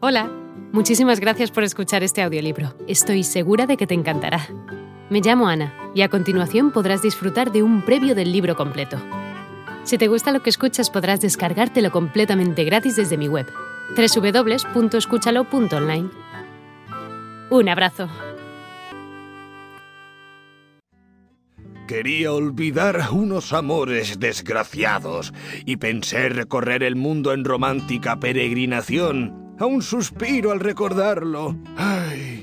Hola, muchísimas gracias por escuchar este audiolibro. Estoy segura de que te encantará. Me llamo Ana y a continuación podrás disfrutar de un previo del libro completo. Si te gusta lo que escuchas podrás descargártelo completamente gratis desde mi web, www.escúchalo.online. Un abrazo. Quería olvidar unos amores desgraciados y pensé recorrer el mundo en romántica peregrinación. Aún suspiro al recordarlo. Ay.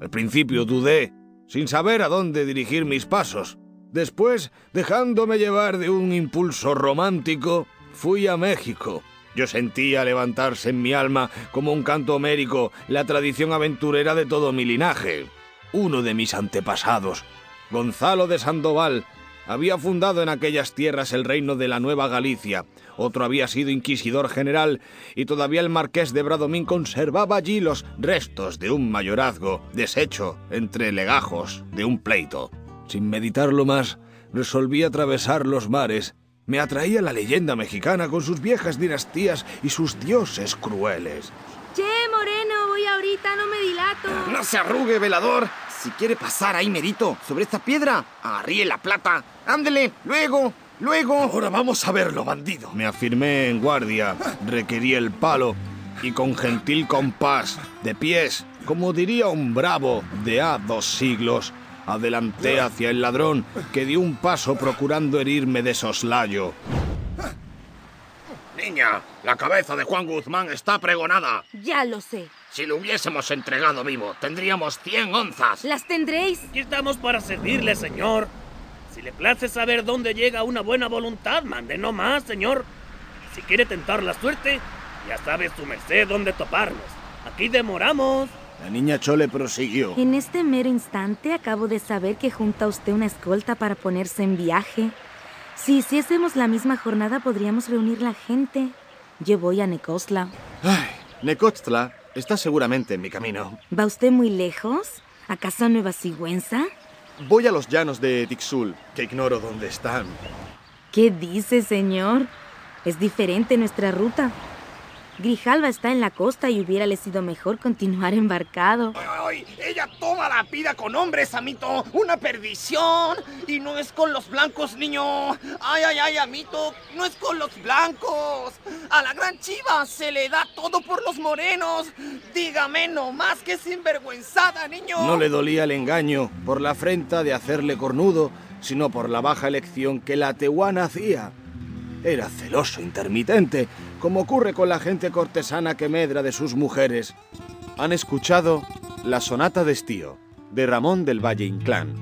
Al principio dudé, sin saber a dónde dirigir mis pasos. Después, dejándome llevar de un impulso romántico, fui a México. Yo sentía levantarse en mi alma como un canto homérico la tradición aventurera de todo mi linaje. Uno de mis antepasados, Gonzalo de Sandoval, había fundado en aquellas tierras el reino de la Nueva Galicia, otro había sido inquisidor general y todavía el marqués de Bradomín conservaba allí los restos de un mayorazgo deshecho entre legajos de un pleito. Sin meditarlo más, resolví atravesar los mares. Me atraía la leyenda mexicana con sus viejas dinastías y sus dioses crueles. Che, Moreno, voy ahorita, no me dilato. No se arrugue, velador. Si quiere pasar ahí merito, sobre esta piedra, arríe la plata. Ándele, luego, luego. Ahora vamos a verlo, bandido. Me afirmé en guardia, requerí el palo y con gentil compás, de pies, como diría un bravo de a dos siglos, adelanté hacia el ladrón que dio un paso procurando herirme de soslayo. Niña, la cabeza de Juan Guzmán está pregonada. Ya lo sé. Si lo hubiésemos entregado vivo, tendríamos 100 onzas. ¿Las tendréis? Aquí estamos para servirle, señor. Si le place saber dónde llega una buena voluntad, mande no más, señor. Si quiere tentar la suerte, ya sabe su merced dónde toparnos. Aquí demoramos. La niña Chole prosiguió. En este mero instante acabo de saber que junta usted una escolta para ponerse en viaje. Si hiciésemos la misma jornada podríamos reunir la gente. Yo voy a Necosla. Ay, Necostla está seguramente en mi camino. ¿Va usted muy lejos? ¿Acaso a Nueva Sigüenza? Voy a los llanos de Tixul, que ignoro dónde están. ¿Qué dice, señor? Es diferente nuestra ruta. Grijalva está en la costa y hubiera sido mejor continuar embarcado. Ay, ella toma la pida con hombres, amito. Una perdición. Y no es con los blancos, niño. Ay, ay, ay, amito. No es con los blancos. A la gran chiva se le da todo por los morenos. Dígame nomás que sinvergüenzada, niño. No le dolía el engaño por la afrenta de hacerle cornudo, sino por la baja elección que la tehuana hacía. Era celoso intermitente, como ocurre con la gente cortesana que medra de sus mujeres. Han escuchado La Sonata de Estío, de Ramón del Valle Inclán.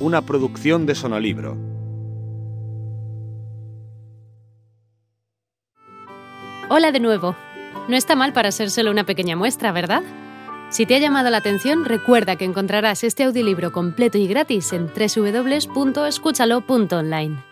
Una producción de Sonolibro. Hola de nuevo. No está mal para ser solo una pequeña muestra, ¿verdad? Si te ha llamado la atención, recuerda que encontrarás este audiolibro completo y gratis en www.escúchalo.online.